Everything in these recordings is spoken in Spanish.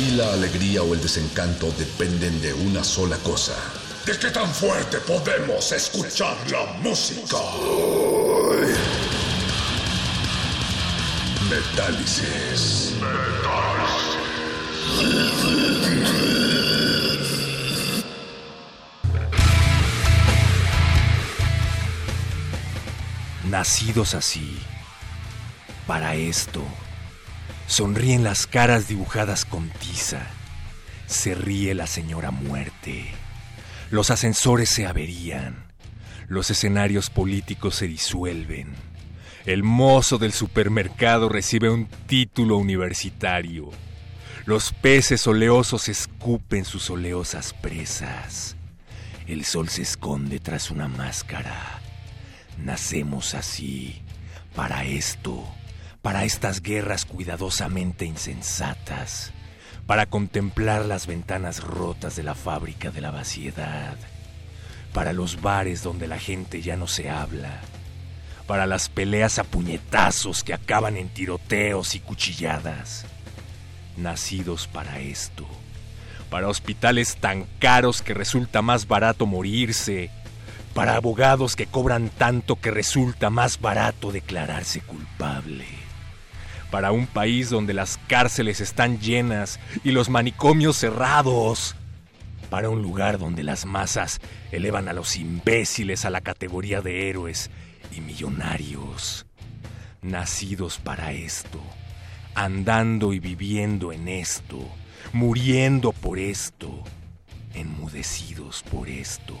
Aquí la alegría o el desencanto dependen de una sola cosa. ¿De qué tan fuerte podemos escuchar la música? Metálisis. Nacidos así, para esto, sonríen las caras dibujadas con tiza, se ríe la señora muerte, los ascensores se averían, los escenarios políticos se disuelven, el mozo del supermercado recibe un título universitario, los peces oleosos escupen sus oleosas presas, el sol se esconde tras una máscara. Nacemos así, para esto, para estas guerras cuidadosamente insensatas, para contemplar las ventanas rotas de la fábrica de la vaciedad, para los bares donde la gente ya no se habla, para las peleas a puñetazos que acaban en tiroteos y cuchilladas. Nacidos para esto, para hospitales tan caros que resulta más barato morirse, para abogados que cobran tanto que resulta más barato declararse culpable, para un país donde las cárceles están llenas y los manicomios cerrados, para un lugar donde las masas elevan a los imbéciles a la categoría de héroes y millonarios, nacidos para esto, andando y viviendo en esto, muriendo por esto, enmudecidos por esto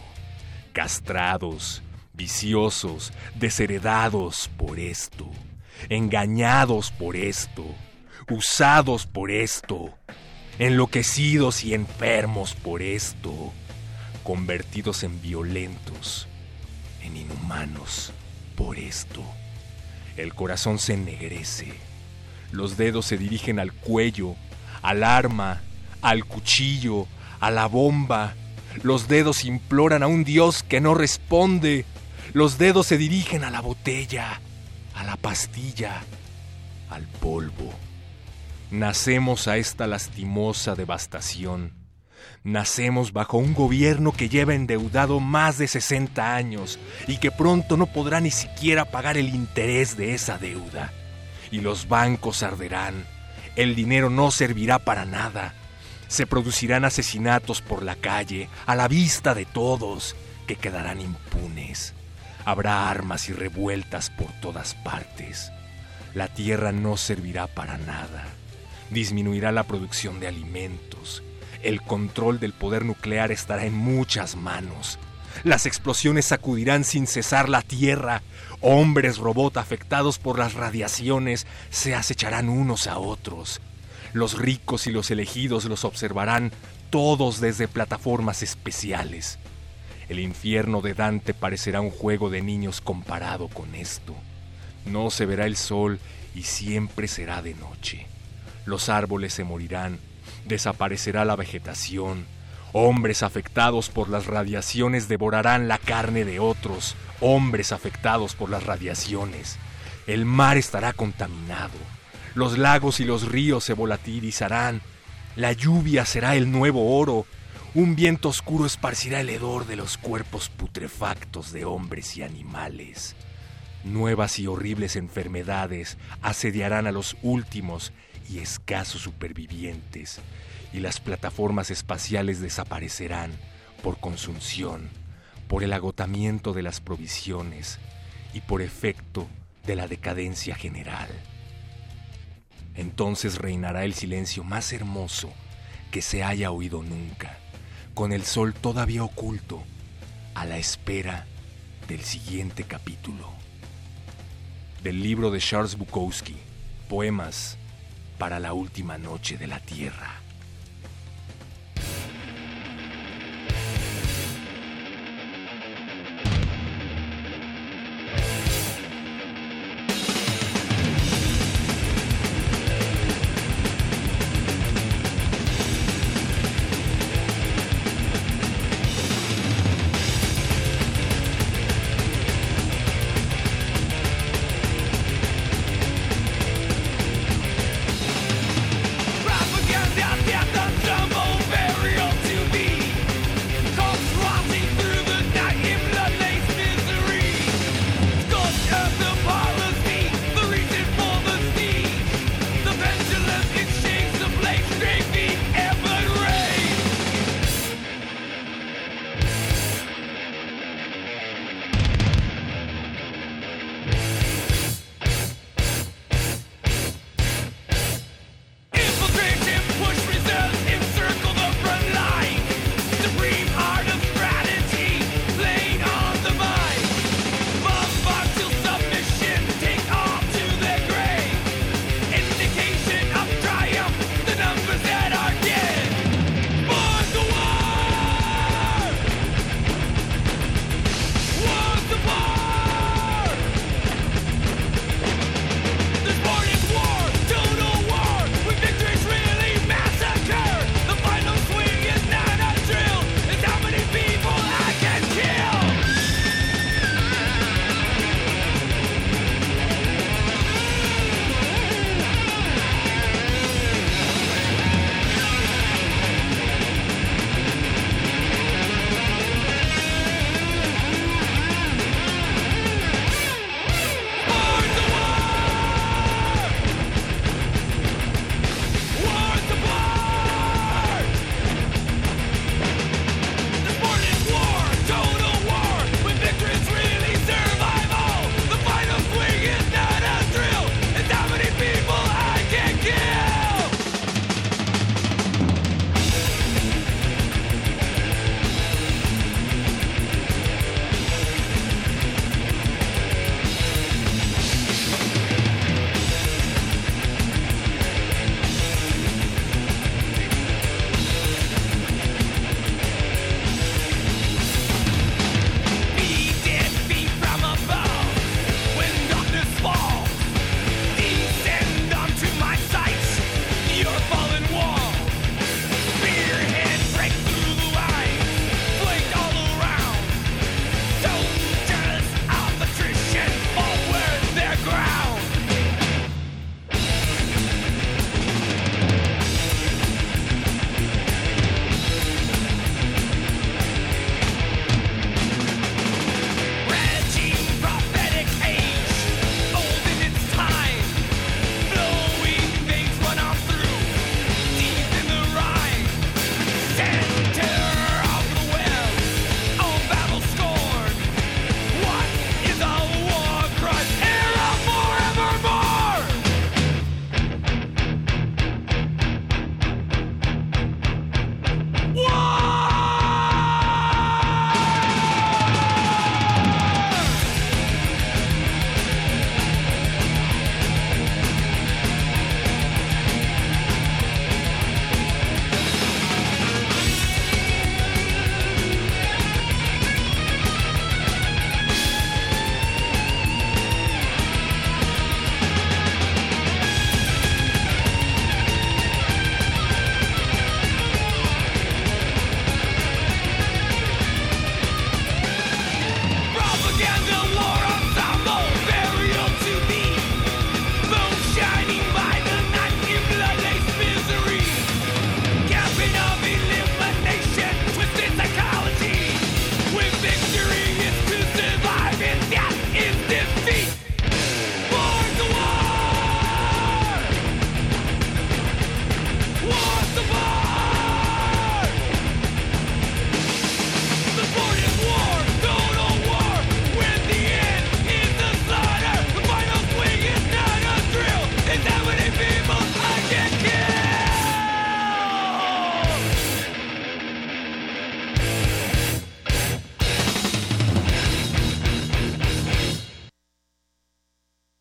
castrados, viciosos, desheredados por esto, engañados por esto, usados por esto, enloquecidos y enfermos por esto, convertidos en violentos, en inhumanos por esto. El corazón se ennegrece, los dedos se dirigen al cuello, al arma, al cuchillo, a la bomba, los dedos imploran a un Dios que no responde. Los dedos se dirigen a la botella, a la pastilla, al polvo. Nacemos a esta lastimosa devastación. Nacemos bajo un gobierno que lleva endeudado más de 60 años y que pronto no podrá ni siquiera pagar el interés de esa deuda. Y los bancos arderán. El dinero no servirá para nada se producirán asesinatos por la calle, a la vista de todos, que quedarán impunes. Habrá armas y revueltas por todas partes. La tierra no servirá para nada. Disminuirá la producción de alimentos. El control del poder nuclear estará en muchas manos. Las explosiones sacudirán sin cesar la tierra. Hombres robot afectados por las radiaciones se acecharán unos a otros. Los ricos y los elegidos los observarán todos desde plataformas especiales. El infierno de Dante parecerá un juego de niños comparado con esto. No se verá el sol y siempre será de noche. Los árboles se morirán, desaparecerá la vegetación, Hombres afectados por las radiaciones devorarán la carne de otros, hombres afectados por las radiaciones. El mar estará contaminado, los lagos y los ríos se volatilizarán, la lluvia será el nuevo oro, un viento oscuro esparcirá el hedor de los cuerpos putrefactos de hombres y animales. Nuevas y horribles enfermedades asediarán a los últimos y escasos supervivientes, y las plataformas espaciales desaparecerán por consunción, por el agotamiento de las provisiones y por efecto de la decadencia general. Entonces reinará el silencio más hermoso que se haya oído nunca, con el sol todavía oculto, a la espera del siguiente capítulo. Del libro de Charles Bukowski, Poemas para la última noche de la Tierra.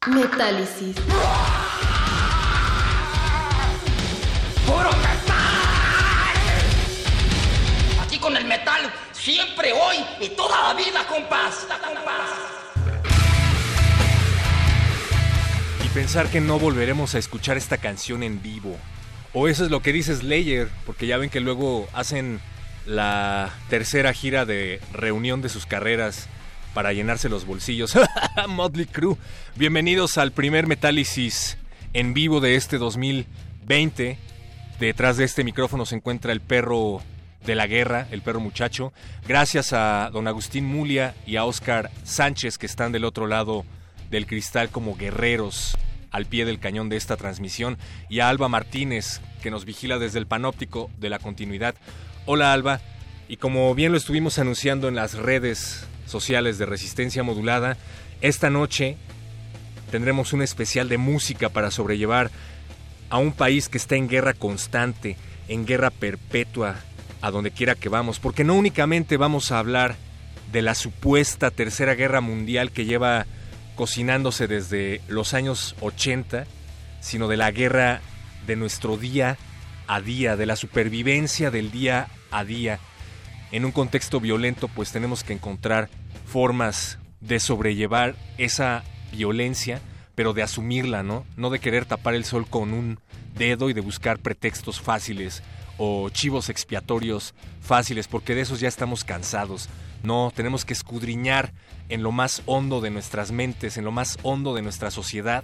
Metálisis. ¡Puro metal! Aquí con el metal, siempre, hoy y toda la vida, compás. compás. Y pensar que no volveremos a escuchar esta canción en vivo. O eso es lo que dice Slayer, porque ya ven que luego hacen la tercera gira de reunión de sus carreras para llenarse los bolsillos. Motley Crue. Bienvenidos al primer Metálisis en vivo de este 2020. Detrás de este micrófono se encuentra el perro de la guerra, el perro muchacho. Gracias a don Agustín Mulia y a Oscar Sánchez que están del otro lado del cristal como guerreros al pie del cañón de esta transmisión y a Alba Martínez que nos vigila desde el panóptico de la continuidad. Hola Alba, y como bien lo estuvimos anunciando en las redes sociales de Resistencia Modulada, esta noche tendremos un especial de música para sobrellevar a un país que está en guerra constante, en guerra perpetua, a donde quiera que vamos, porque no únicamente vamos a hablar de la supuesta tercera guerra mundial que lleva cocinándose desde los años 80, sino de la guerra de nuestro día a día, de la supervivencia del día a día. En un contexto violento, pues tenemos que encontrar formas de sobrellevar esa violencia, pero de asumirla, ¿no? No de querer tapar el sol con un dedo y de buscar pretextos fáciles o chivos expiatorios fáciles, porque de esos ya estamos cansados. No, tenemos que escudriñar en lo más hondo de nuestras mentes, en lo más hondo de nuestra sociedad,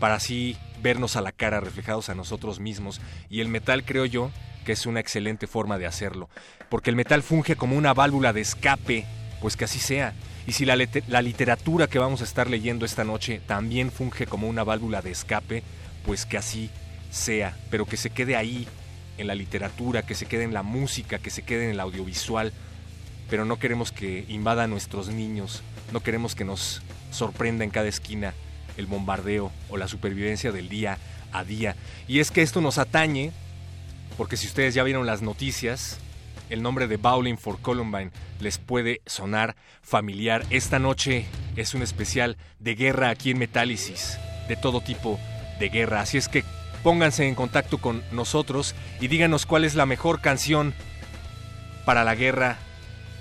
para así vernos a la cara reflejados a nosotros mismos. Y el metal, creo yo, que es una excelente forma de hacerlo, porque el metal funge como una válvula de escape, pues que así sea. Y si la, literatura que vamos a estar leyendo esta noche también funge como una válvula de escape, pues que así sea, pero que se quede ahí en la literatura, que se quede en la música, que se quede en el audiovisual, pero no queremos que invada a nuestros niños, no queremos que nos sorprenda en cada esquina el bombardeo o la supervivencia del día a día. Y es que esto nos atañe, porque si ustedes ya vieron las noticias, el nombre de Bowling for Columbine les puede sonar familiar. Esta noche es un especial de guerra aquí en Metálisis, de todo tipo de guerra. Así es que pónganse en contacto con nosotros y díganos cuál es la mejor canción para la guerra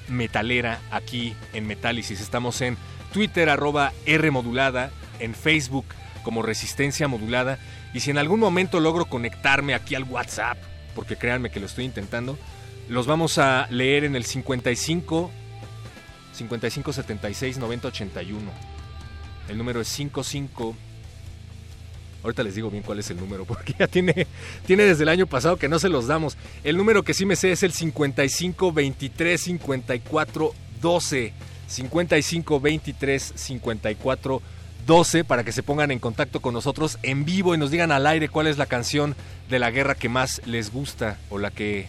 metalera aquí en Metálisis. Estamos en Twitter arroba R modulada, en Facebook como Resistencia Modulada. Y si en algún momento logro conectarme aquí al WhatsApp, porque créanme que lo estoy intentando, los vamos a leer en el 55 55 76 90 81. El número es 55 Ahorita les digo bien cuál es el número, porque ya tiene, tiene desde el año pasado que no se los damos. El número que sí me sé es el 55 23 54 12. 55 23 54 12 para que se pongan en contacto con nosotros en vivo y nos digan al aire cuál es la canción de la guerra que más les gusta o la que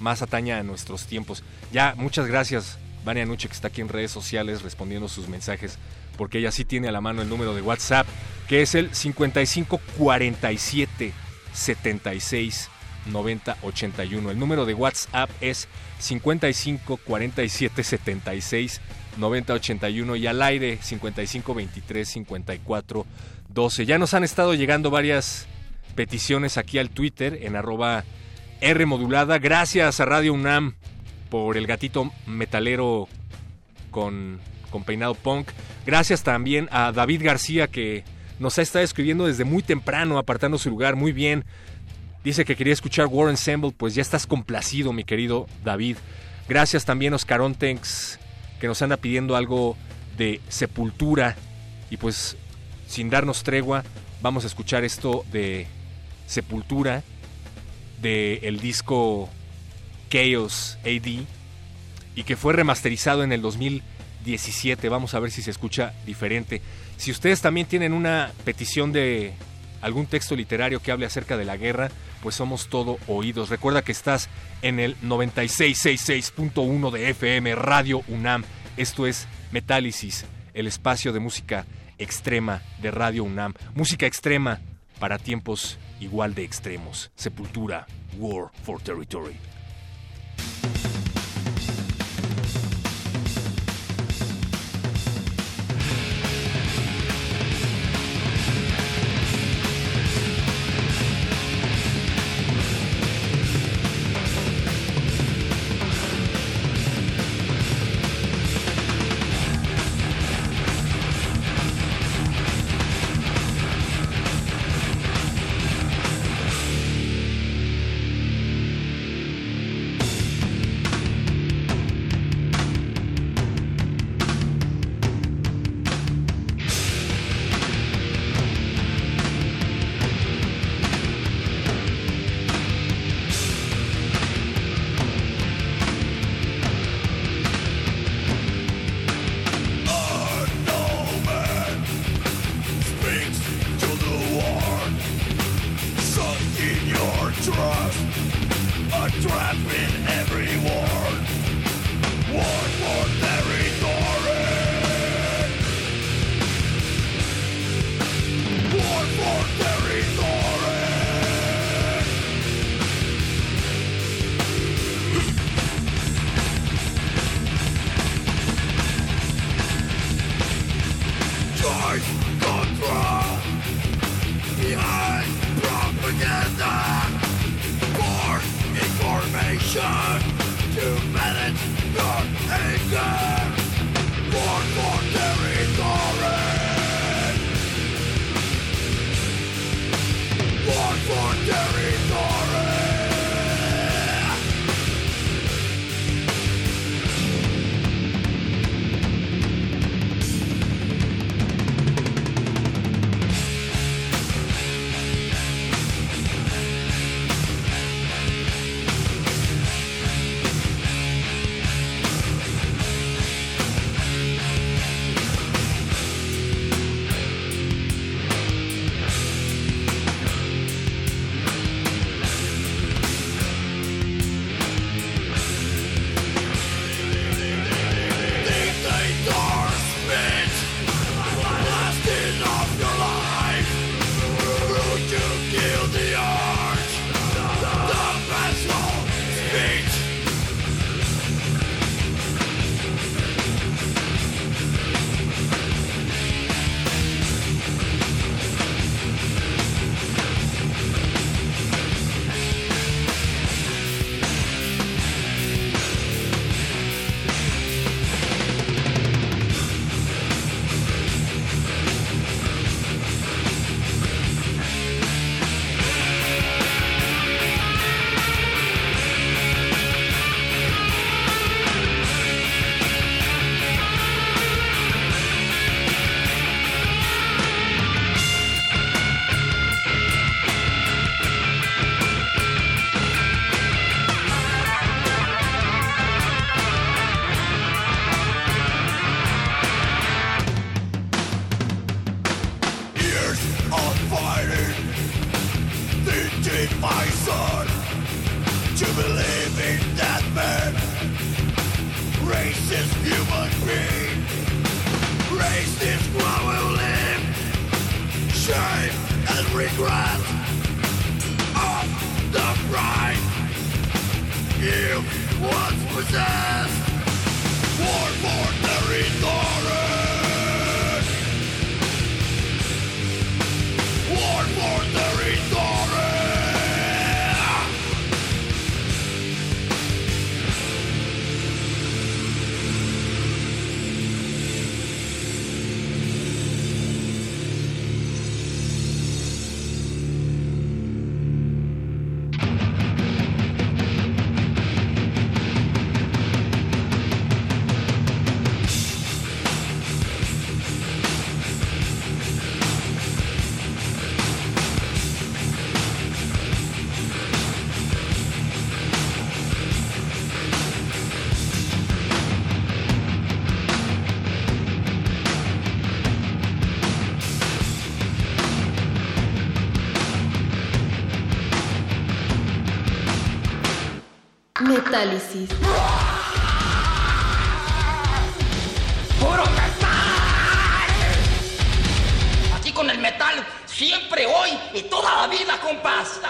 más ataña a nuestros tiempos. Ya, muchas gracias, Vania Nuche, que está aquí en redes sociales respondiendo sus mensajes, porque ella sí tiene a la mano el número de WhatsApp que es el 55 47 76 90 81. El número de WhatsApp es 55 47 76 90 81 y al aire 55 23 54 12. Ya nos han estado llegando varias peticiones aquí al Twitter en arroba R modulada. Gracias a Radio UNAM por el gatito metalero con, peinado punk. Gracias también a David García que nos ha estado escribiendo desde muy temprano, apartando su lugar muy bien. Dice que quería escuchar War Ensemble, pues ya estás complacido, mi querido David. Gracias también Oscar Ontex, que nos anda pidiendo algo de sepultura. Y pues, sin darnos tregua, vamos a escuchar esto de Sepultura, del el disco Chaos AD, y que fue remasterizado en el 2017. Vamos a ver si se escucha diferente. Si ustedes también tienen una petición de algún texto literario que hable acerca de la guerra, pues somos todo oídos. Recuerda que estás en el 9666.1 de FM Radio UNAM. Esto es Metálisis, el espacio de música extrema de Radio UNAM. Música extrema para tiempos igual de extremos. Sepultura, War for Territory. Metálisis. ¡Puro metal! Aquí con el metal, siempre, hoy y toda la vida, compás.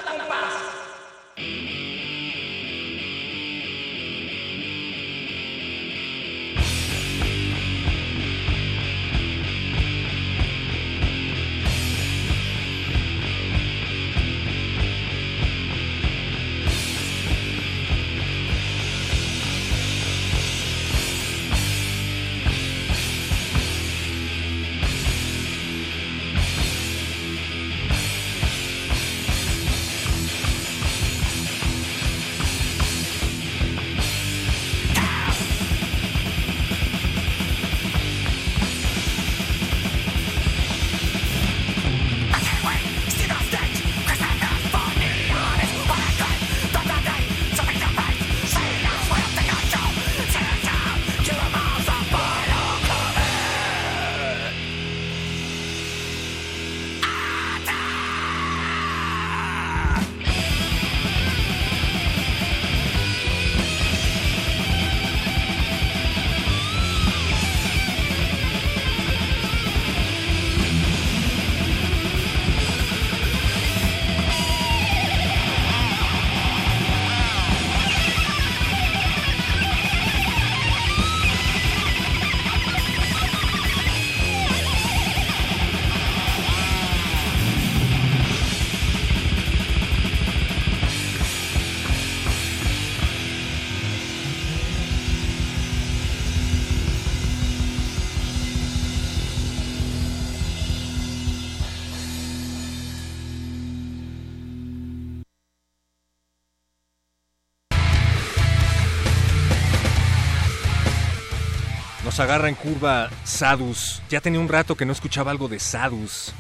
Agarra en curva Sadus. Ya tenía un rato que no escuchaba algo de Sadus.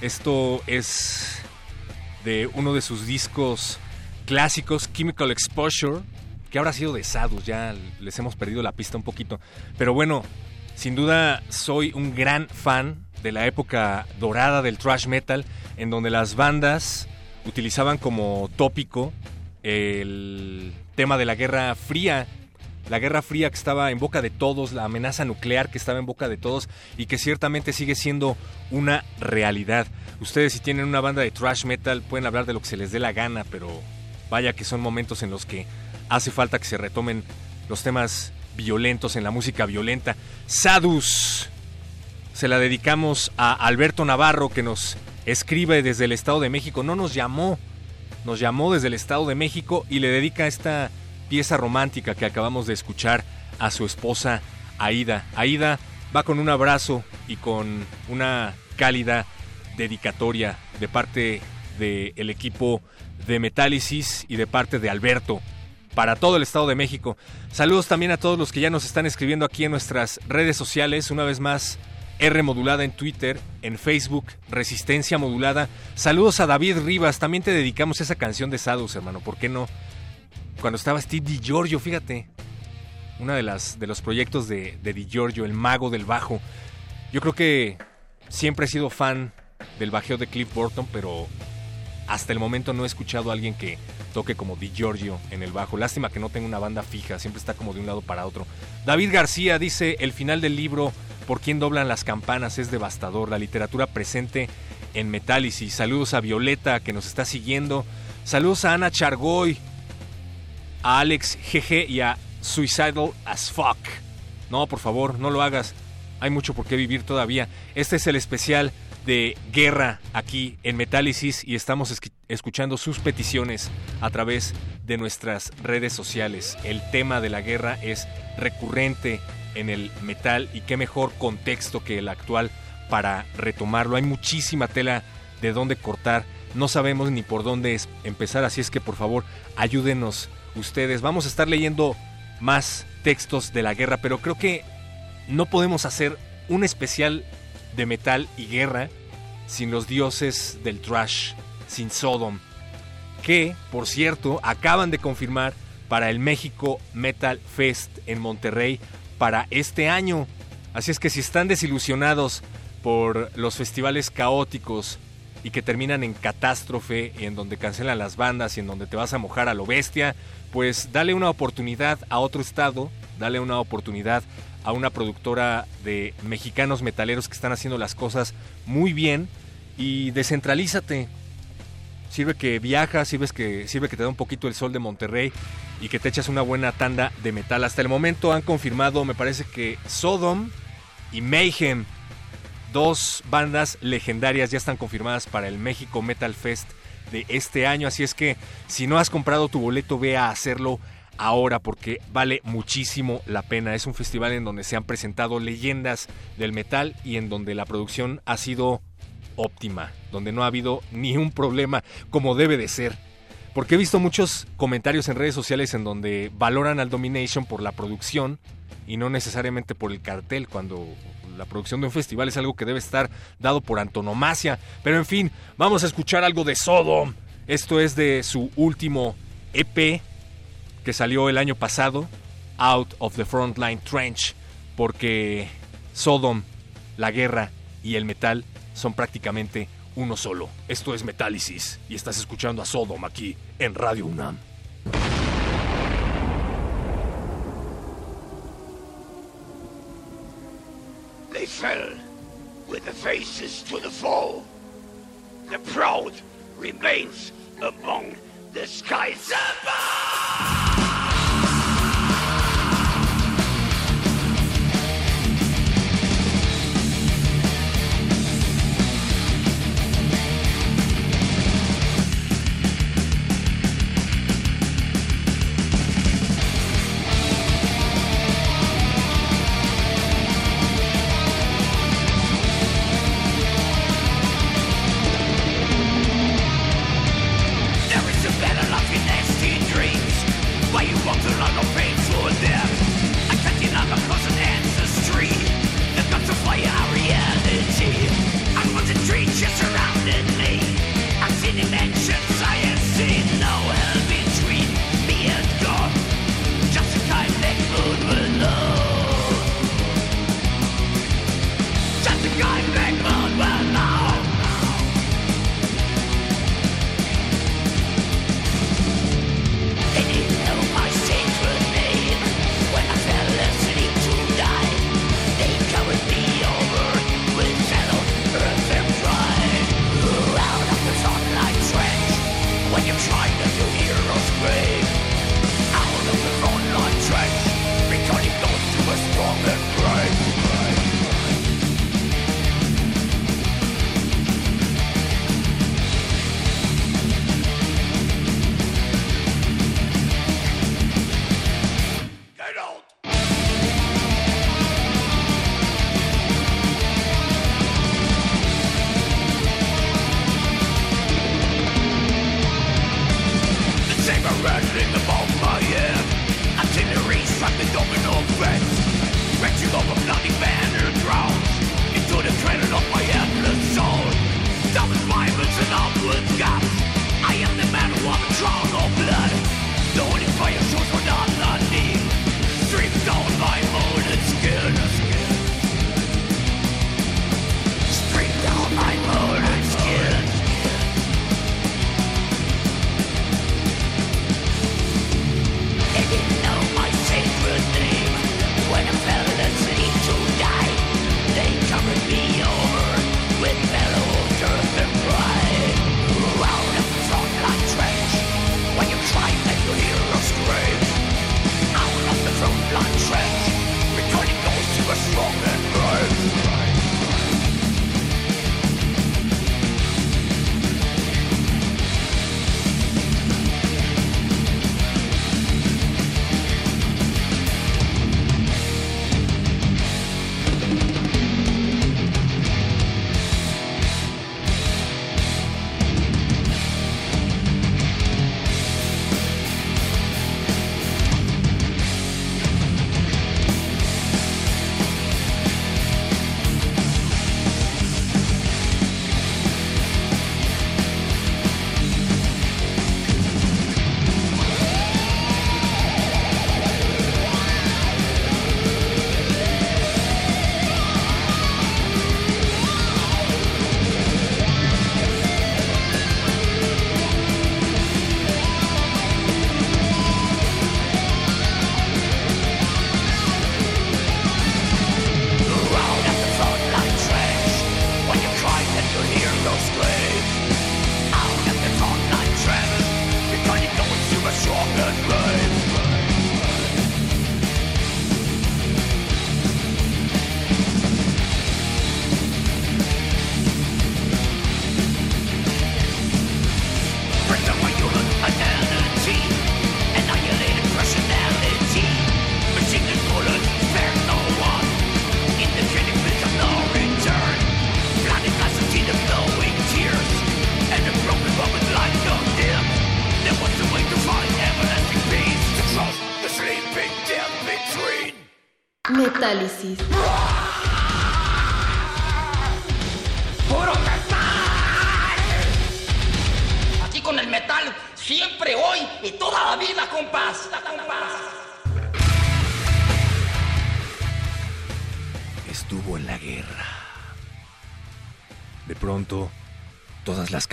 Esto es de uno de sus discos clásicos, Chemical Exposure, que ahora ha sido de Sadus, ya les hemos perdido la pista un poquito. Pero bueno, sin duda soy un gran fan de la época dorada del thrash metal, en donde las bandas utilizaban como tópico el tema de la Guerra Fría, la Guerra Fría que estaba en boca de todos, la amenaza nuclear que estaba en boca de todos y que ciertamente sigue siendo una realidad. Ustedes si tienen una banda de thrash metal pueden hablar de lo que se les dé la gana, pero vaya que son momentos en los que hace falta que se retomen los temas violentos en la música violenta. Sadus. Se la dedicamos a Alberto Navarro que nos escribe desde el Estado de México. No nos llamó, nos llamó desde el Estado de México y le dedica esta pieza romántica que acabamos de escuchar a su esposa Aida. Aida va con un abrazo y con una cálida dedicatoria de parte del equipo de Metálisis y de parte de Alberto para todo el Estado de México. Saludos también a todos los que ya nos están escribiendo aquí en nuestras redes sociales. Una vez más, R modulada en Twitter, en Facebook, Resistencia modulada. Saludos a David Rivas. También te dedicamos esa canción de Sadus, hermano. ¿Por qué no? Cuando estaba Steve DiGiorgio, fíjate. Una de las de los proyectos de, de DiGiorgio, el mago del bajo. Yo creo que siempre he sido fan del bajeo de Cliff Burton, pero hasta el momento no he escuchado a alguien que toque como DiGiorgio en el bajo. Lástima que no tenga una banda fija, siempre está como de un lado para otro. David García dice, el final del libro, ¿Por quién doblan las campanas? es devastador. La literatura presente en Metálisis. Saludos a Violeta que nos está siguiendo. Saludos a Ana Chargoy, a Alex GG y a Suicidal as Fuck. No, por favor, no lo hagas. Hay mucho por qué vivir todavía. Este es el especial de guerra aquí en Metálisis y estamos escuchando sus peticiones a través de nuestras redes sociales. El tema de la guerra es recurrente en el metal y qué mejor contexto que el actual para retomarlo. Hay muchísima tela de dónde cortar. No sabemos ni por dónde empezar, así es que por favor ayúdenos ustedes. Vamos a estar leyendo más textos de la guerra, pero creo que no podemos hacer un especial de metal y guerra sin los dioses del trash, sin Sodom, que, por cierto, acaban de confirmar para el México Metal Fest en Monterrey para este año. Así es que si están desilusionados por los festivales caóticos y que terminan en catástrofe, en donde cancelan las bandas y en donde te vas a mojar a lo bestia, pues dale una oportunidad a otro estado, dale una oportunidad a una productora de mexicanos metaleros que están haciendo las cosas muy bien y descentralízate. Sirve que viajas, sirve que, sirve que te da un poquito el sol de Monterrey y que te echas una buena tanda de metal. Hasta el momento han confirmado, me parece que Sodom y Mayhem, dos bandas legendarias, ya están confirmadas para el México Metal Fest de este año. Así es que si no has comprado tu boleto, ve a hacerlo ahora porque vale muchísimo la pena. Es un festival en donde se han presentado leyendas del metal y en donde la producción ha sido óptima, donde no ha habido ni un problema como debe de ser. Porque he visto muchos comentarios en redes sociales en donde valoran al Domination por la producción y no necesariamente por el cartel, cuando la producción de un festival es algo que debe estar dado por antonomasia. Pero en fin, vamos a escuchar algo de Sodom. Esto es de su último EP que salió el año pasado, Out of the Frontline Trench, porque Sodom, la guerra y el metal son prácticamente uno solo. Esto es Metálisis y estás escuchando a Sodom aquí en Radio UNAM. They fell with their faces to the foe. The proud remains among the skies above. domino effect Wretched of a bloody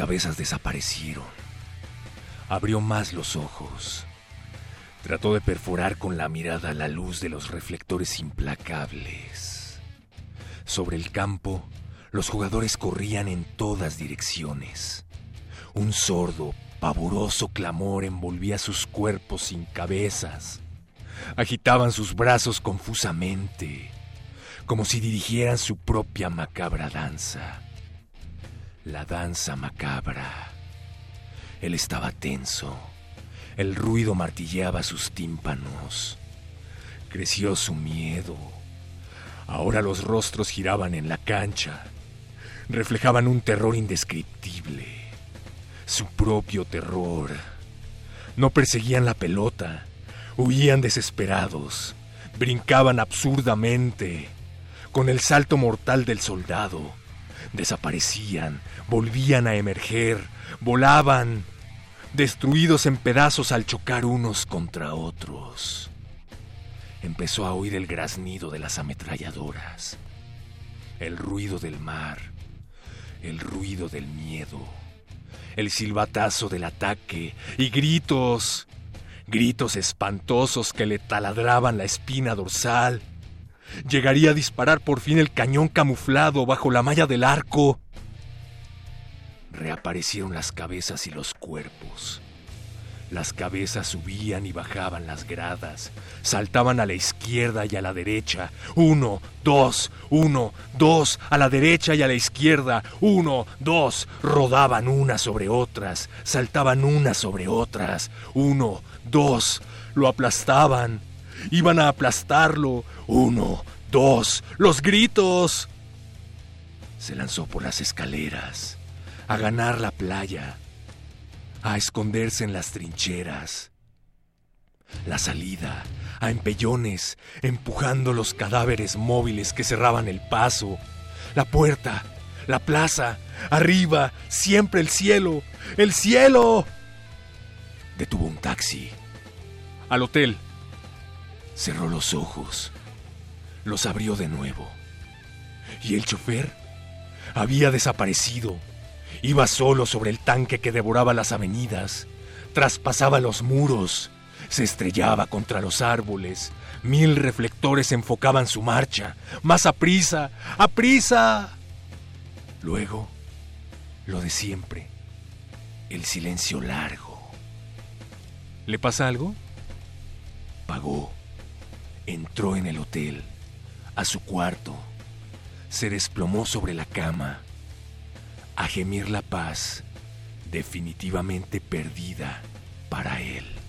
cabezas desaparecieron. Abrió más los ojos. Trató de perforar con la mirada la luz de los reflectores implacables. Sobre el campo, los jugadores corrían en todas direcciones. Un sordo, pavoroso clamor envolvía sus cuerpos sin cabezas. Agitaban sus brazos confusamente, como si dirigieran su propia macabra danza. La danza macabra. Él estaba tenso. El ruido martilleaba sus tímpanos. Creció su miedo. Ahora los rostros giraban en la cancha. Reflejaban un terror indescriptible. Su propio terror. No perseguían la pelota. Huían desesperados. Brincaban absurdamente. Con el salto mortal del soldado. Desaparecían. Volvían a emerger. Volaban destruidos en pedazos al chocar unos contra otros. Empezó a oír el graznido de las ametralladoras, el ruido del mar, el ruido del miedo, el silbatazo del ataque y gritos, gritos espantosos que le taladraban la espina dorsal. Llegaría a disparar por fin el cañón camuflado bajo la malla del arco reaparecieron las cabezas y los cuerpos. Las cabezas subían y bajaban las gradas, saltaban a la izquierda y a la derecha. Uno, dos, uno, dos, a la derecha y a la izquierda. Uno, dos, rodaban unas sobre otras, saltaban unas sobre otras. Uno, dos, lo aplastaban. Iban a aplastarlo. Uno, dos, los gritos. Se lanzó por las escaleras a ganar la playa, a esconderse en las trincheras. La salida, a empellones, empujando los cadáveres móviles que cerraban el paso. La puerta, la plaza, arriba, siempre el cielo, el cielo. Detuvo un taxi. Al hotel. Cerró los ojos. Los abrió de nuevo. Y el chofer había desaparecido. Iba solo sobre el tanque que devoraba las avenidas, traspasaba los muros, se estrellaba contra los árboles. Mil reflectores enfocaban su marcha. Más a prisa, a prisa. Luego, lo de siempre, el silencio largo. ¿Le pasa algo? Pagó. Entró en el hotel, a su cuarto, se desplomó sobre la cama, a gemir la paz definitivamente perdida para él.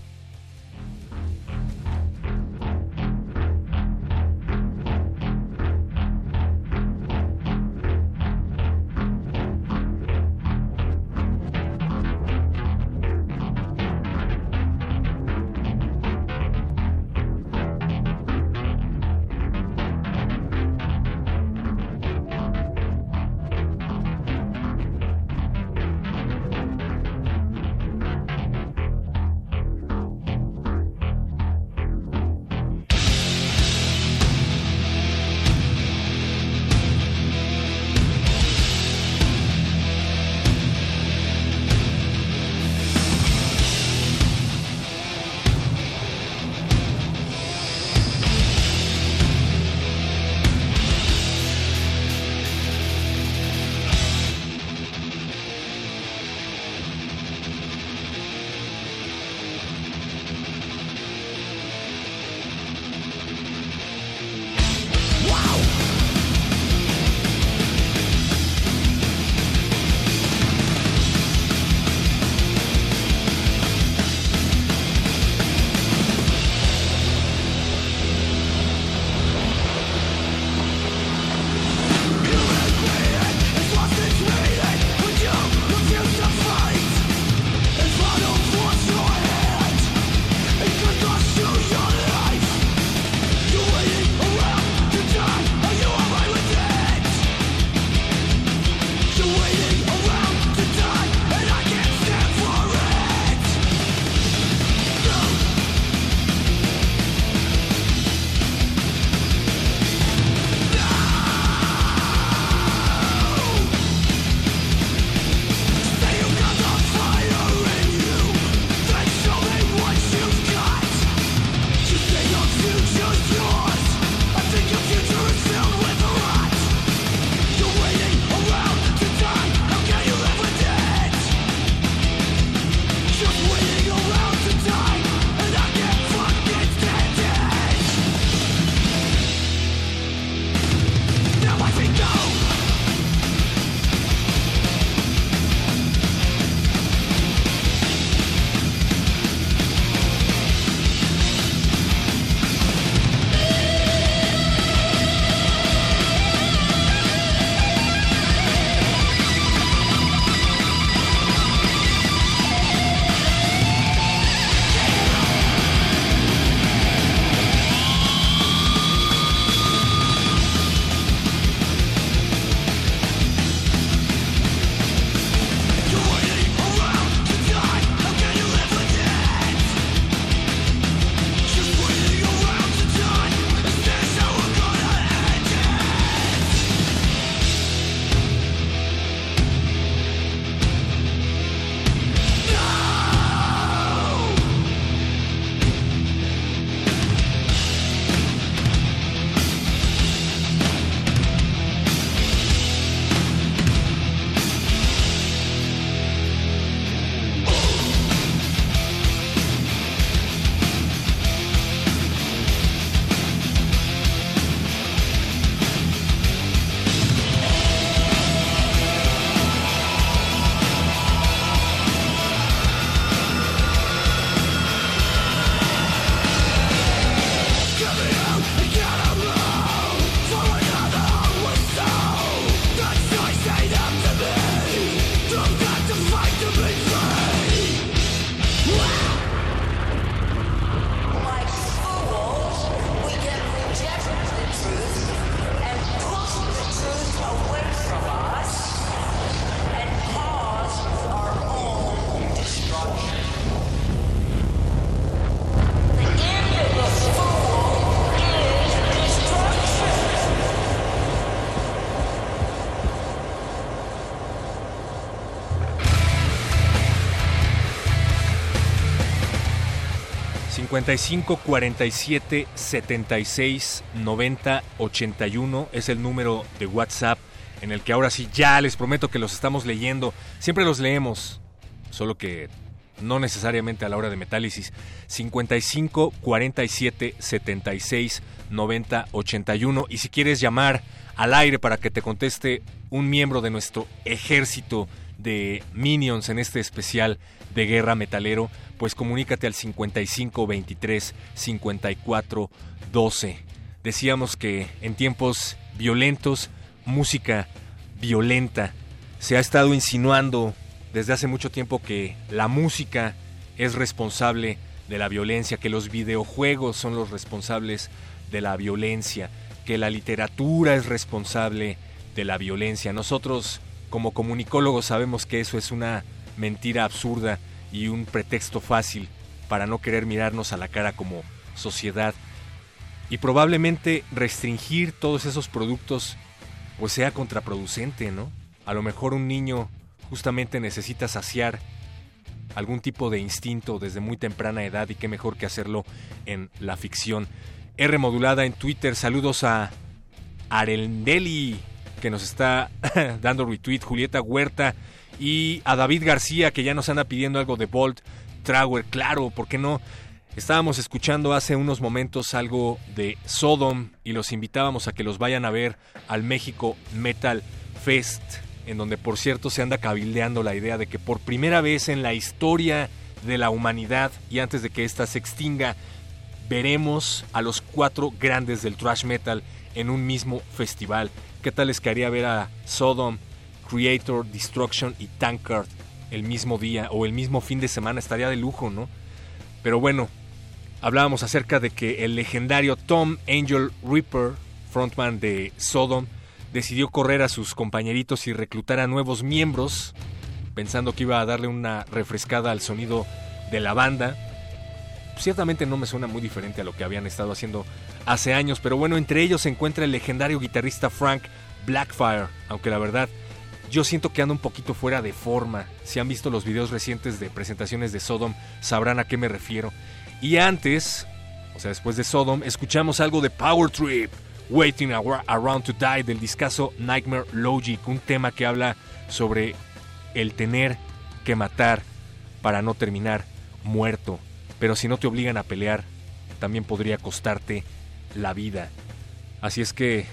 ...55 47 76 90 81... ...es el número de WhatsApp... ...en el que ahora sí ya les prometo que los estamos leyendo... ...siempre los leemos... ...solo que no necesariamente a la hora de metálisis. 55 47 76 90 81. Y si quieres llamar al aire para que te conteste un miembro de nuestro ejército de Minions en este especial de Guerra Metalero, pues comunícate al 55 23 54 12. Decíamos que en tiempos violentos, música violenta, se ha estado insinuando desde hace mucho tiempo que la música es responsable de la violencia, que los videojuegos son los responsables de la violencia, que la literatura es responsable de la violencia. Nosotros como comunicólogos sabemos que eso es una mentira absurda y un pretexto fácil para no querer mirarnos a la cara como sociedad. Y probablemente restringir todos esos productos pues sea contraproducente, ¿no? A lo mejor un niño justamente necesita saciar algún tipo de instinto desde muy temprana edad y qué mejor que hacerlo en la ficción. R modulada en Twitter, saludos a Arendeli que nos está dando retweet, Julieta Huerta y a David García que ya nos anda pidiendo algo de Bolt Trower, claro, ¿por qué no? Estábamos escuchando hace unos momentos algo de Sodom y los invitábamos a que los vayan a ver al México Metal Fest, en donde por cierto se anda cabildeando la idea de que por primera vez en la historia de la humanidad y antes de que ésta se extinga, veremos a los cuatro grandes del thrash metal en un mismo festival. ¿Qué tal les quedaría ver a Sodom, Creator, Destruction y Tankard el mismo día o el mismo fin de semana? Estaría de lujo, ¿no? Pero bueno, hablábamos acerca de que el legendario Tom Angel Reaper, frontman de Sodom, decidió correr a sus compañeritos y reclutar a nuevos miembros, pensando que iba a darle una refrescada al sonido de la banda. Ciertamente no me suena muy diferente a lo que habían estado haciendo hace años, pero bueno, entre ellos se encuentra el legendario guitarrista Frank Blackfire, aunque la verdad yo siento que anda un poquito fuera de forma. Si han visto los videos recientes de presentaciones de Sodom, sabrán a qué me refiero. Y antes, o sea, después de Sodom, escuchamos algo de Power Trip, Waiting Around to Die del discazo Nightmare Logic, un tema que habla sobre el tener que matar para no terminar muerto. Pero si no te obligan a pelear, también podría costarte la vida. Así es que,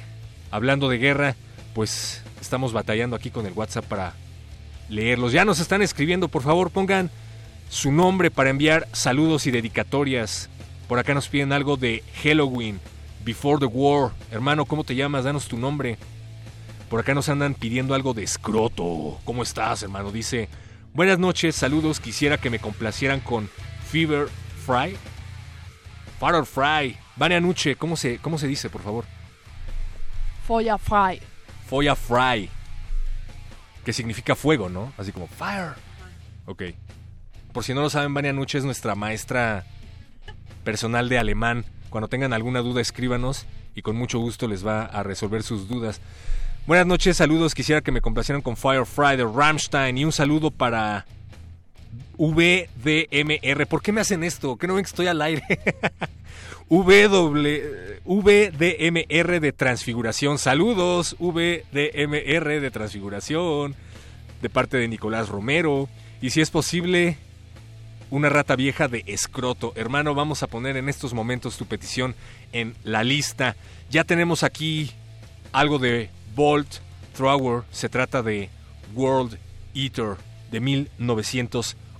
hablando de guerra, pues estamos batallando aquí con el WhatsApp para leerlos. Ya nos están escribiendo, por favor, pongan su nombre para enviar saludos y dedicatorias. Por acá nos piden algo de Halloween, Before the War. Hermano, ¿cómo te llamas? Danos tu nombre. Por acá nos andan pidiendo algo de escroto. ¿Cómo estás, hermano? Dice, buenas noches, saludos. Quisiera que me complacieran con Fever Fry. Fire Fry. Vania Nuche, ¿cómo se, ¿cómo se dice, por favor? Foya Fry. Foya Fry. Que significa fuego, ¿no? Así como fire. Ok. Por si no lo saben, Vania Nuche es nuestra maestra personal de alemán. Cuando tengan alguna duda, escríbanos y con mucho gusto les va a resolver sus dudas. Buenas noches, saludos. Quisiera que me complacieran con Fire Fry de Rammstein y un saludo para VDMR. ¿Por qué me hacen esto? ¿Qué no ven que estoy al aire? VDMR de Transfiguración. Saludos, VDMR de Transfiguración. De parte de Nicolás Romero. Y si es posible, una rata vieja de escroto. Hermano, vamos a poner en estos momentos tu petición en la lista. Ya tenemos aquí algo de Bolt Thrower. Se trata de World Eater de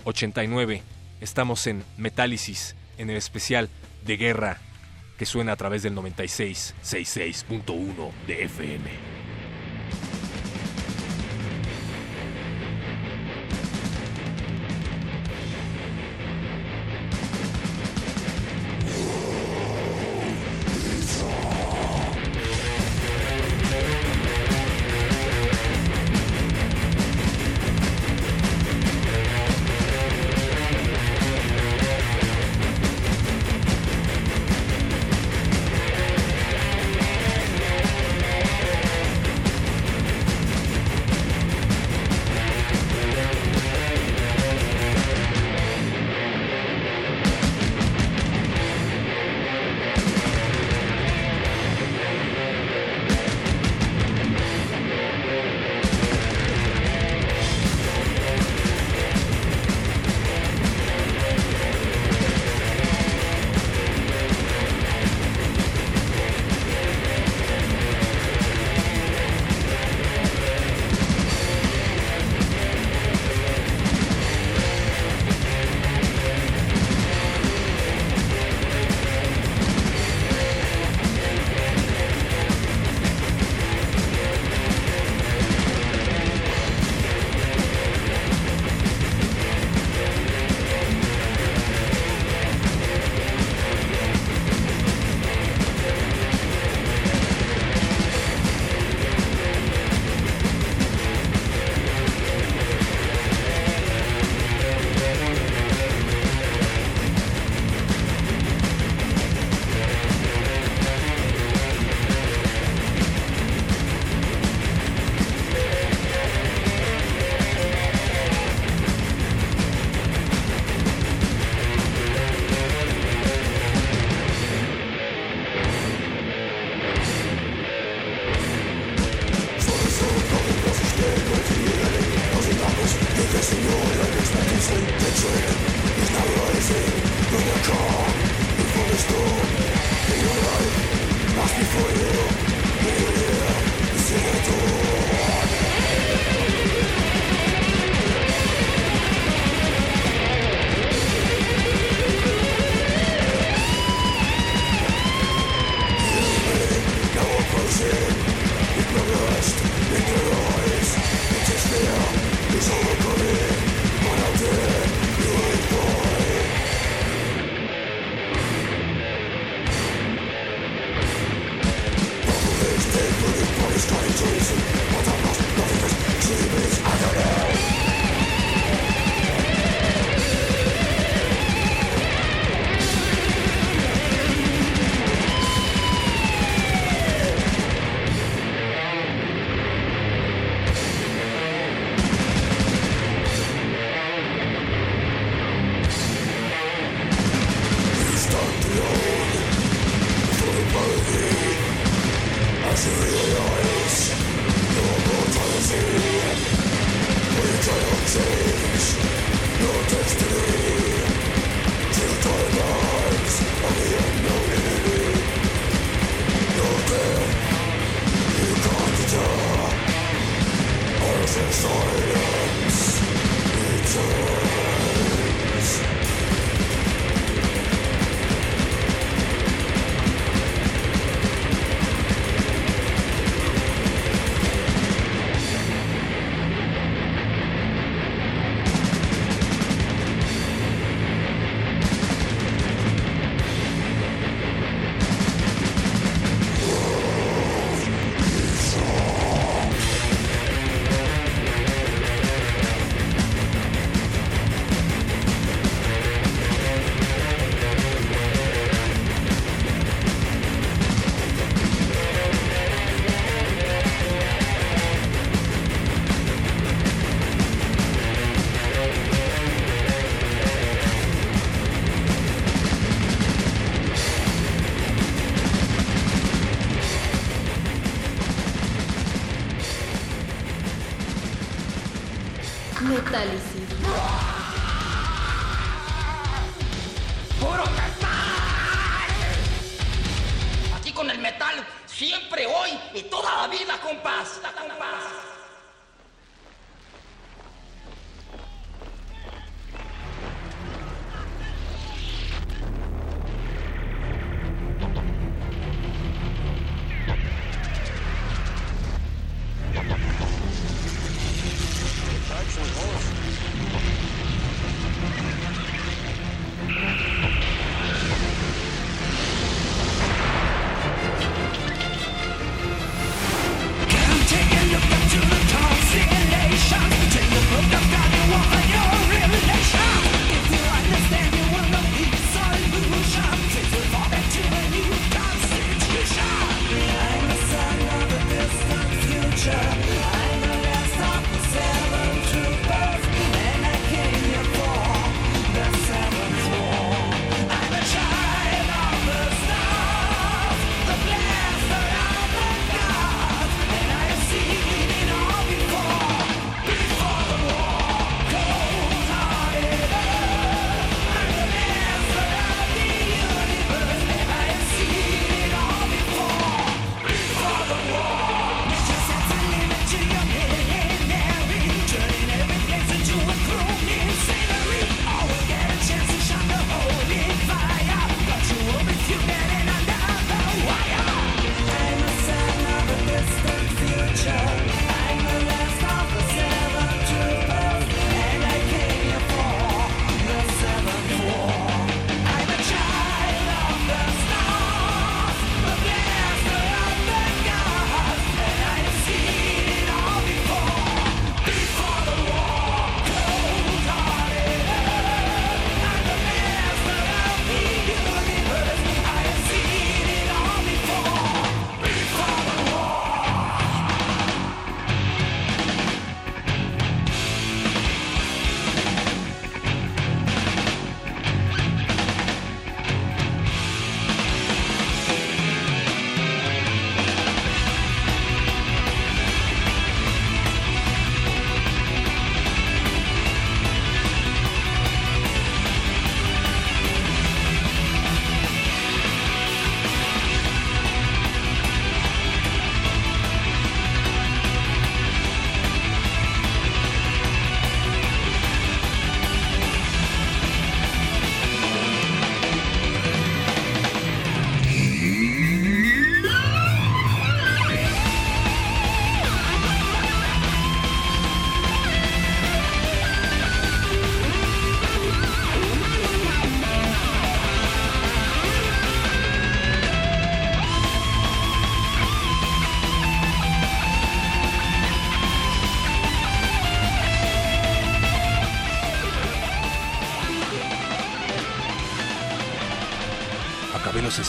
1989. Estamos en Metálisis, en el especial de guerra que suena a través del 9666.1 de FM.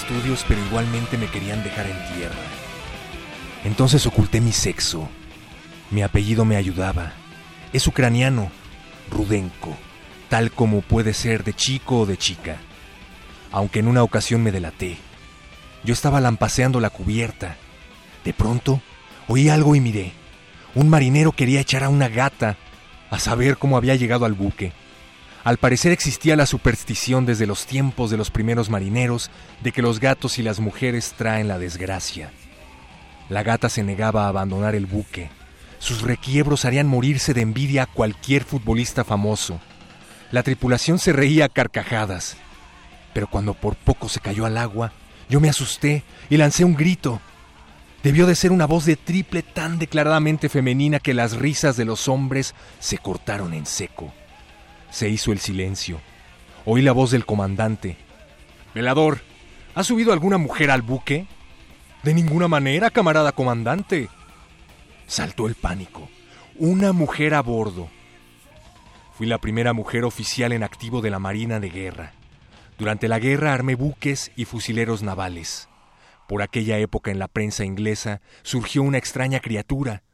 Estudios, pero igualmente me querían dejar en tierra. Entonces oculté mi sexo. Mi apellido me ayudaba. Es ucraniano, Rudenko, tal como puede ser de chico o de chica. Aunque en una ocasión me delaté. Yo estaba lampaseando la cubierta. De pronto, oí algo y miré. Un marinero quería echar a una gata a saber cómo había llegado al buque. Al parecer existía la superstición desde los tiempos de los primeros marineros de que los gatos y las mujeres traen la desgracia. La gata se negaba a abandonar el buque. Sus requiebros harían morirse de envidia a cualquier futbolista famoso. La tripulación se reía a carcajadas. Pero cuando por poco se cayó al agua, yo me asusté y lancé un grito. Debió de ser una voz de triple tan declaradamente femenina que las risas de los hombres se cortaron en seco. Se hizo el silencio. Oí la voz del comandante. Velador, ¿ha subido alguna mujer al buque? De ninguna manera, camarada comandante. Saltó el pánico. Una mujer a bordo. Fui la primera mujer oficial en activo de la Marina de Guerra. Durante la guerra armé buques y fusileros navales. Por aquella época en la prensa inglesa surgió una extraña criatura,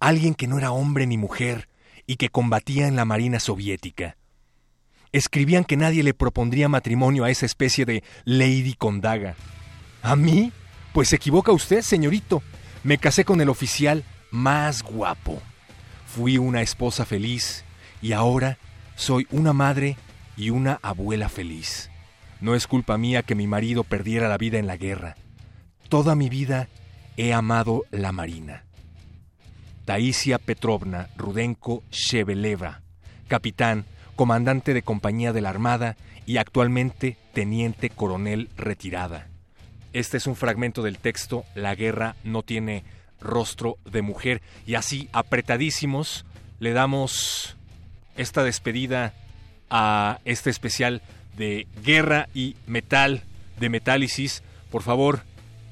alguien que no era hombre ni mujer y que combatía en la Marina soviética escribían que nadie le propondría matrimonio a esa especie de Lady Condaga. ¿A mí? Pues se equivoca usted, señorito. Me casé con el oficial más guapo. Fui una esposa feliz y ahora soy una madre y una abuela feliz. No es culpa mía que mi marido perdiera la vida en la guerra. Toda mi vida he amado la Marina. Taisia Petrovna Rudenko Sheveleva, capitán comandante de compañía de la Armada y actualmente teniente coronel retirada. Este es un fragmento del texto La guerra no tiene rostro de mujer y así apretadísimos le damos esta despedida a este especial de guerra y metal de Metálisis. Por favor,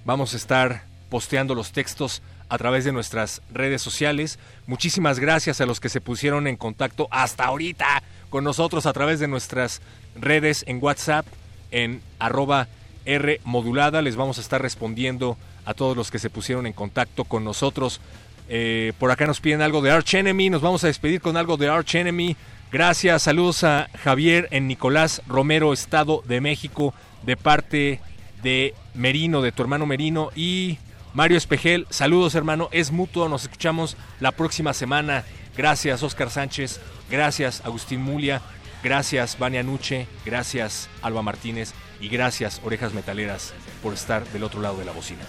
vamos a estar posteando los textos a través de nuestras redes sociales. Muchísimas gracias a los que se pusieron en contacto hasta ahorita con nosotros a través de nuestras redes en WhatsApp, en arroba R modulada. Les vamos a estar respondiendo a todos los que se pusieron en contacto con nosotros. Eh, por acá nos piden algo de Arch Enemy. Nos vamos a despedir con algo de Arch Enemy. Gracias, saludos a Javier en Nicolás Romero, Estado de México, de parte de Merino, de tu hermano Merino. Y Mario Espejel, saludos hermano, es mutuo, nos escuchamos la próxima semana. Gracias, Oscar Sánchez. Gracias, Agustín Mulia. Gracias, Vania Nuche. Gracias, Alba Martínez. Y gracias, Orejas Metaleras, por estar del otro lado de la bocina.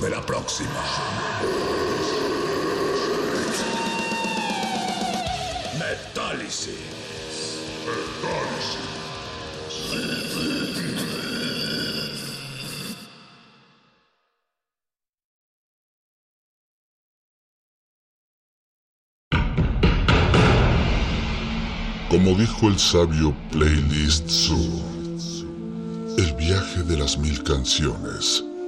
De la próxima. Metálisis. Como dijo el sabio Playlist Zoo, el viaje de las mil canciones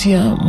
Resistencia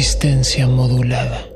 Resistencia modulada.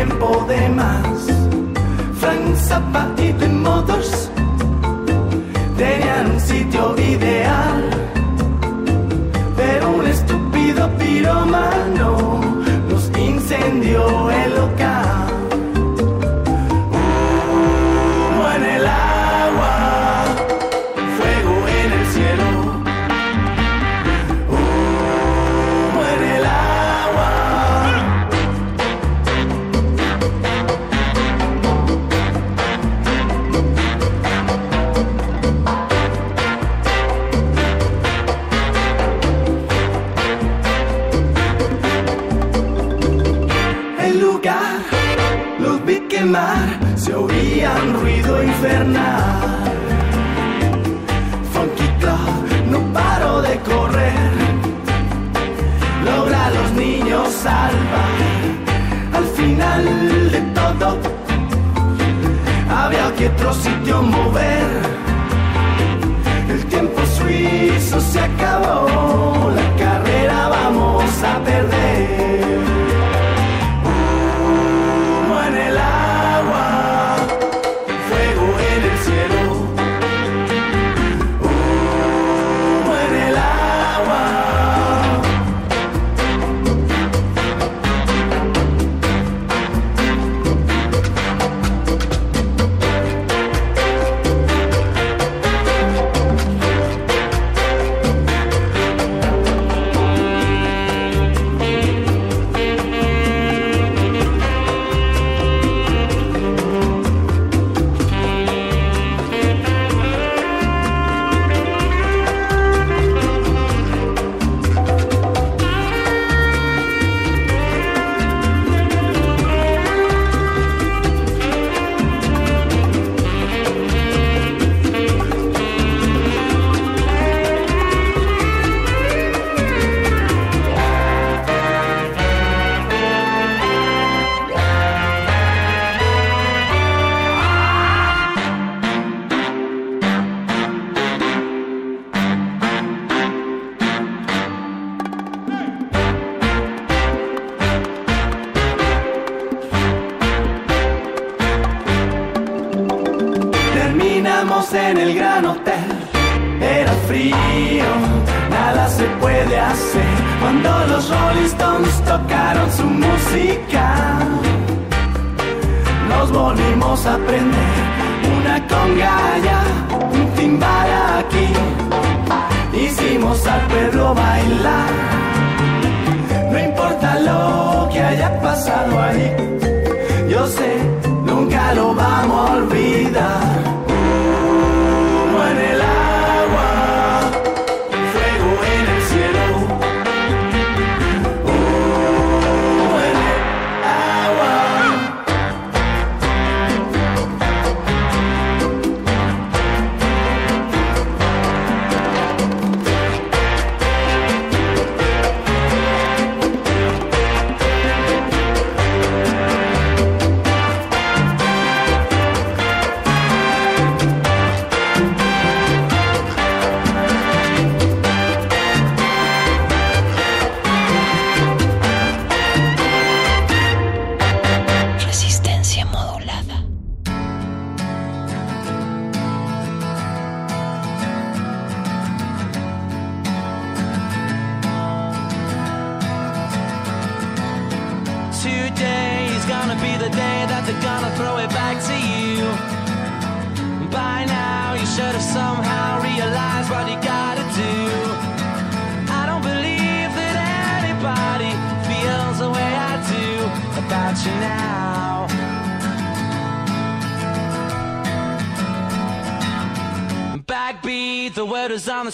tiempo de más. Frank Zappa y The Motors tenían un sitio ideal. y otro sitio mover. El tiempo suizo se acabó, la carrera vamos a perder.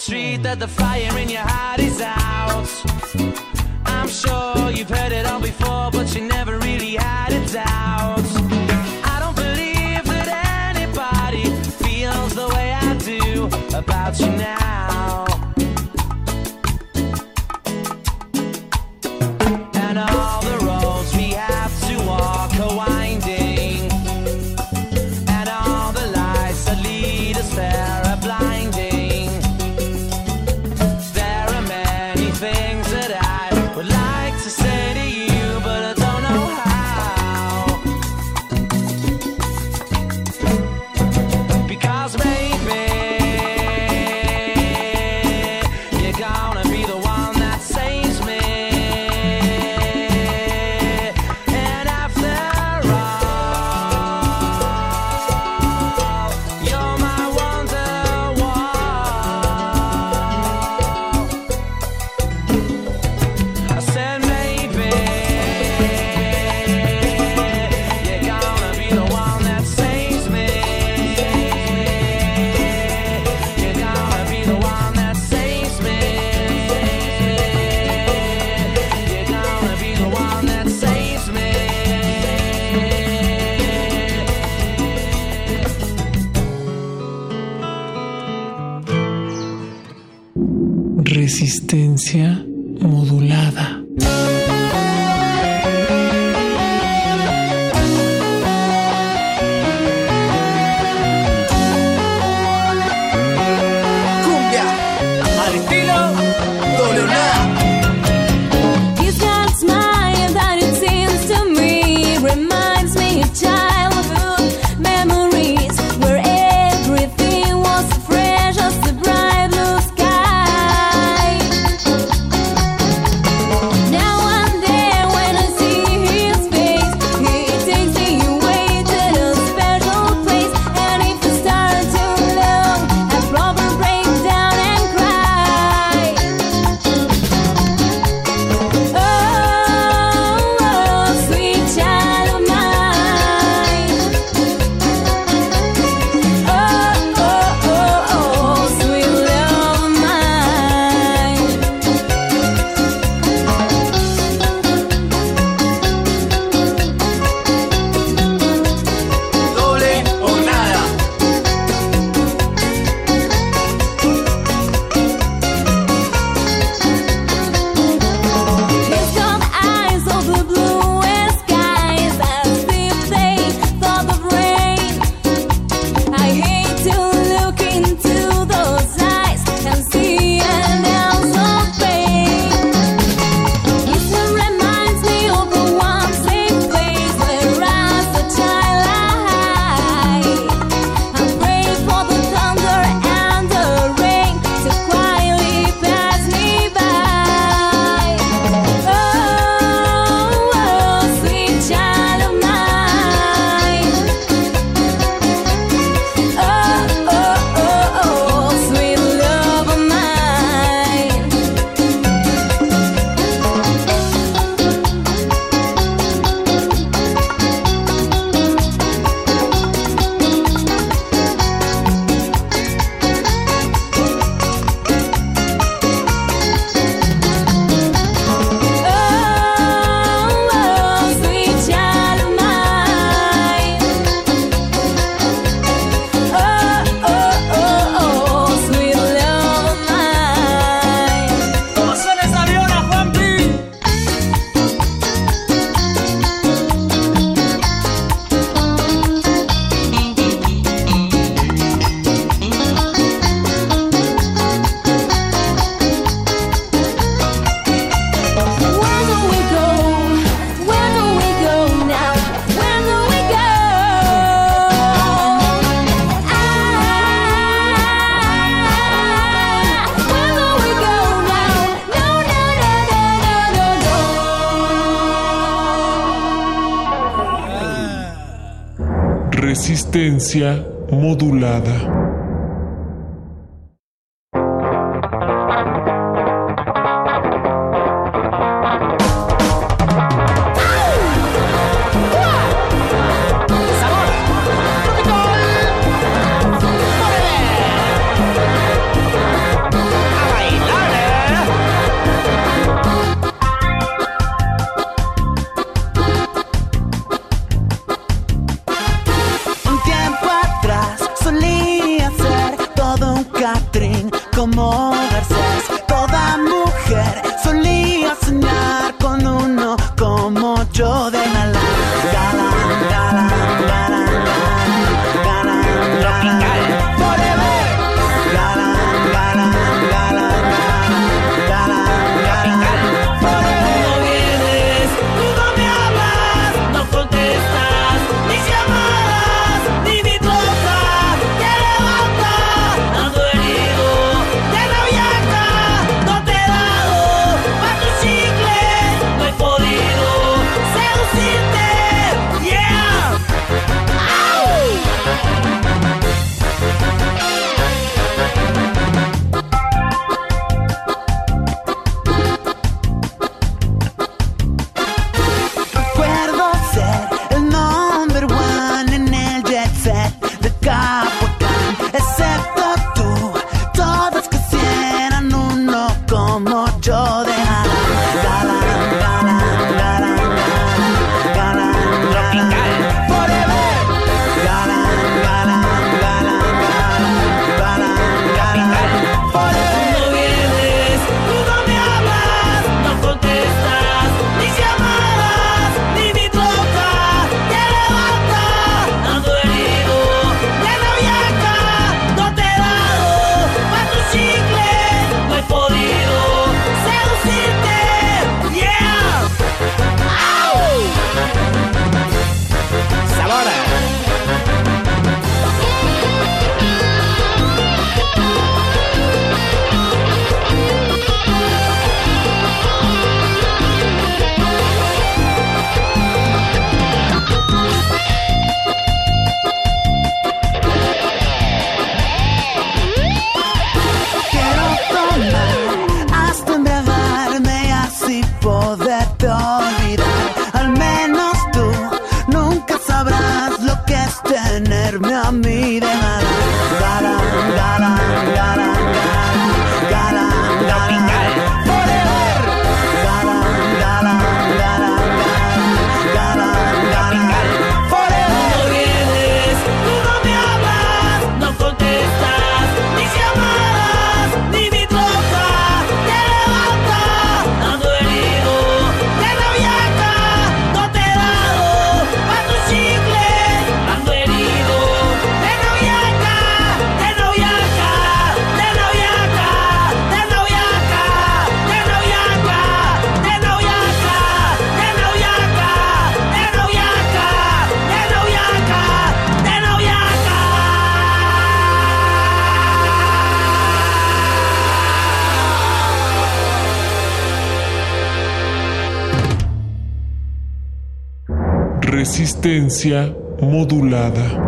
Street that the fire in your heart frecuencia modulada. frecuencia modulada.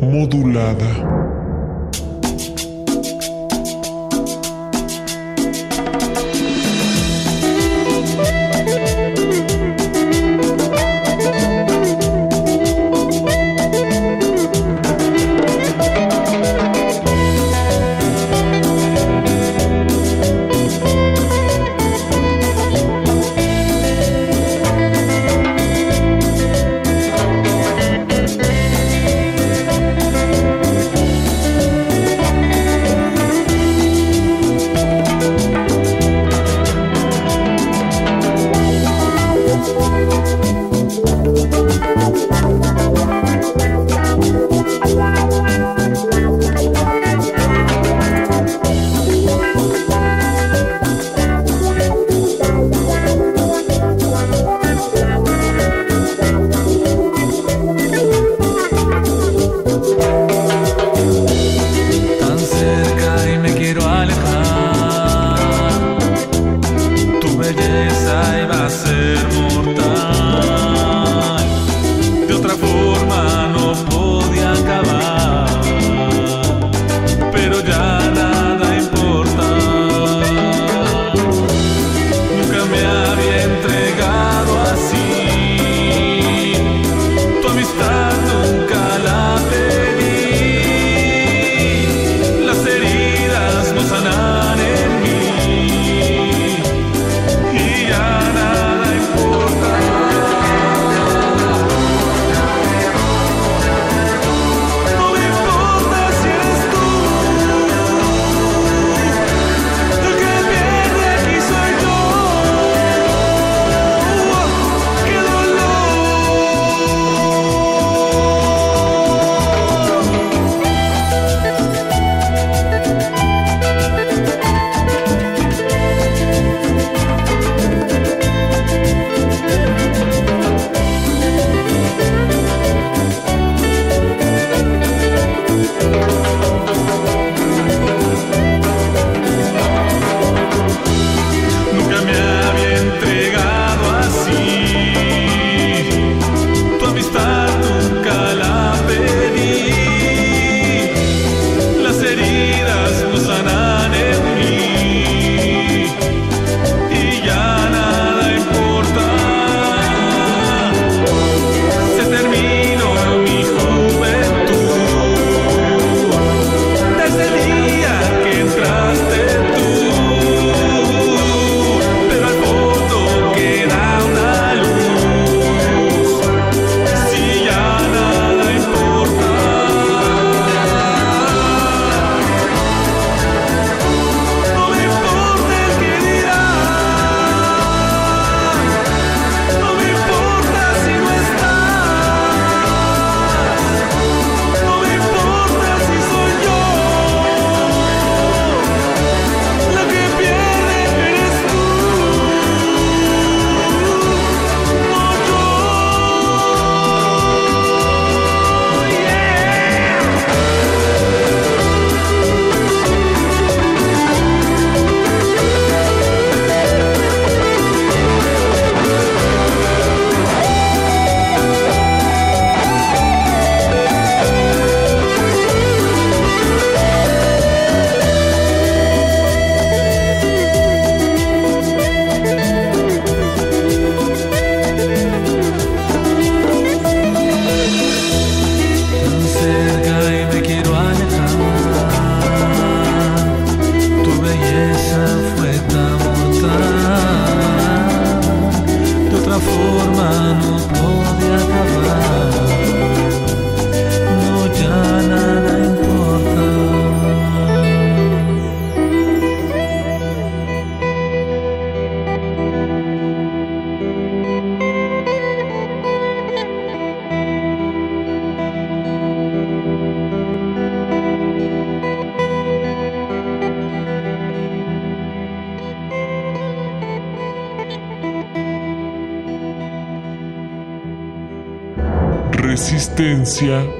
Modulada. Resistencia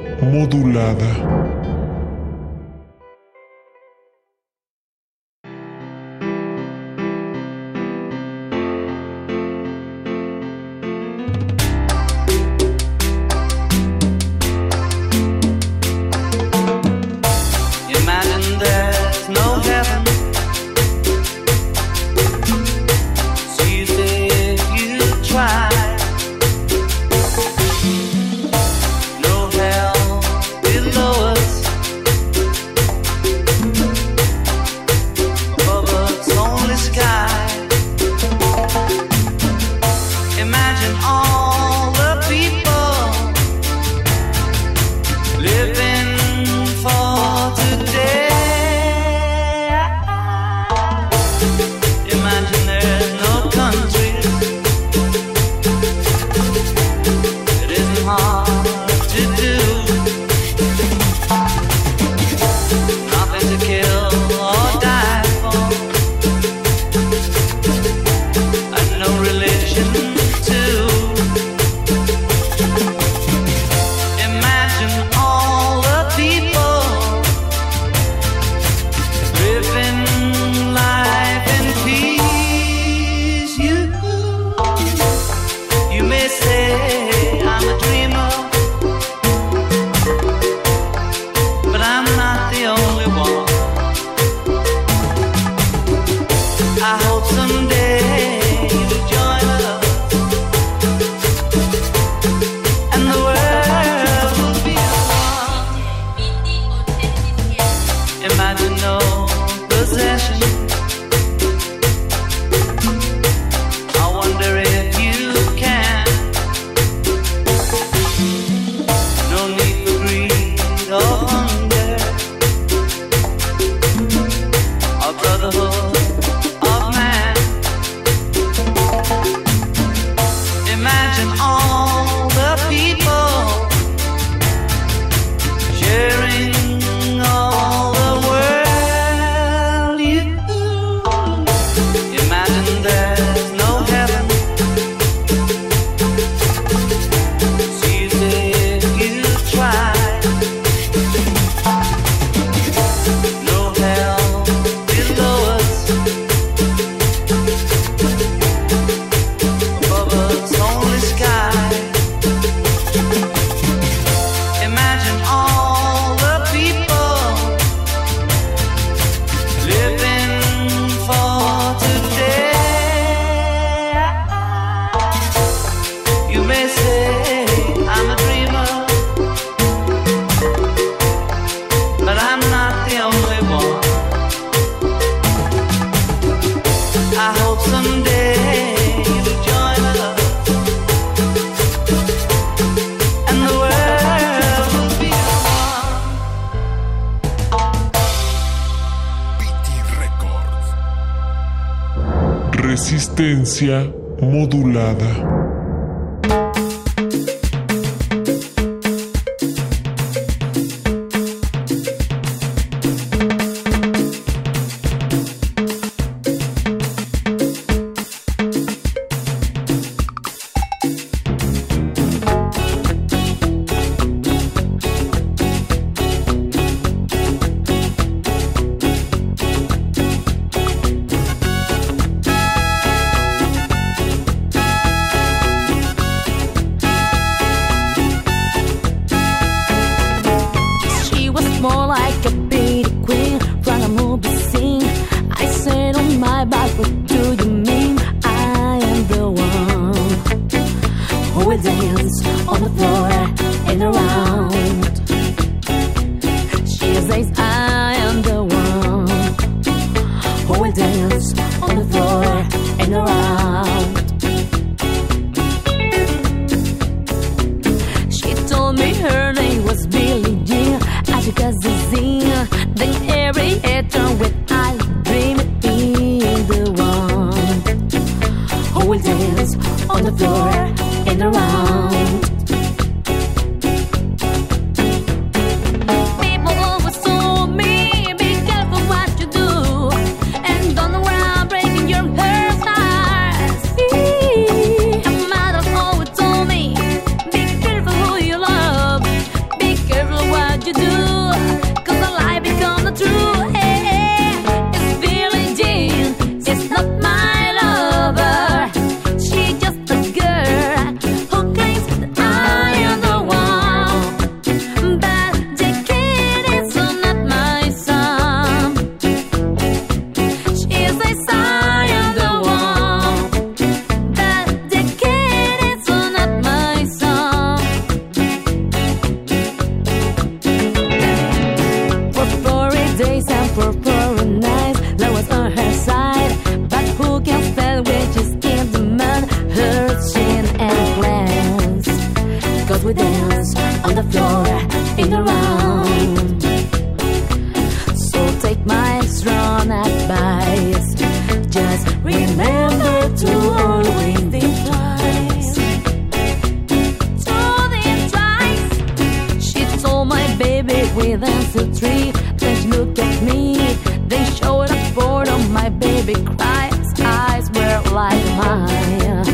baby cries, eyes were like mine.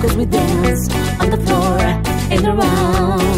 Cause we danced on the floor and around.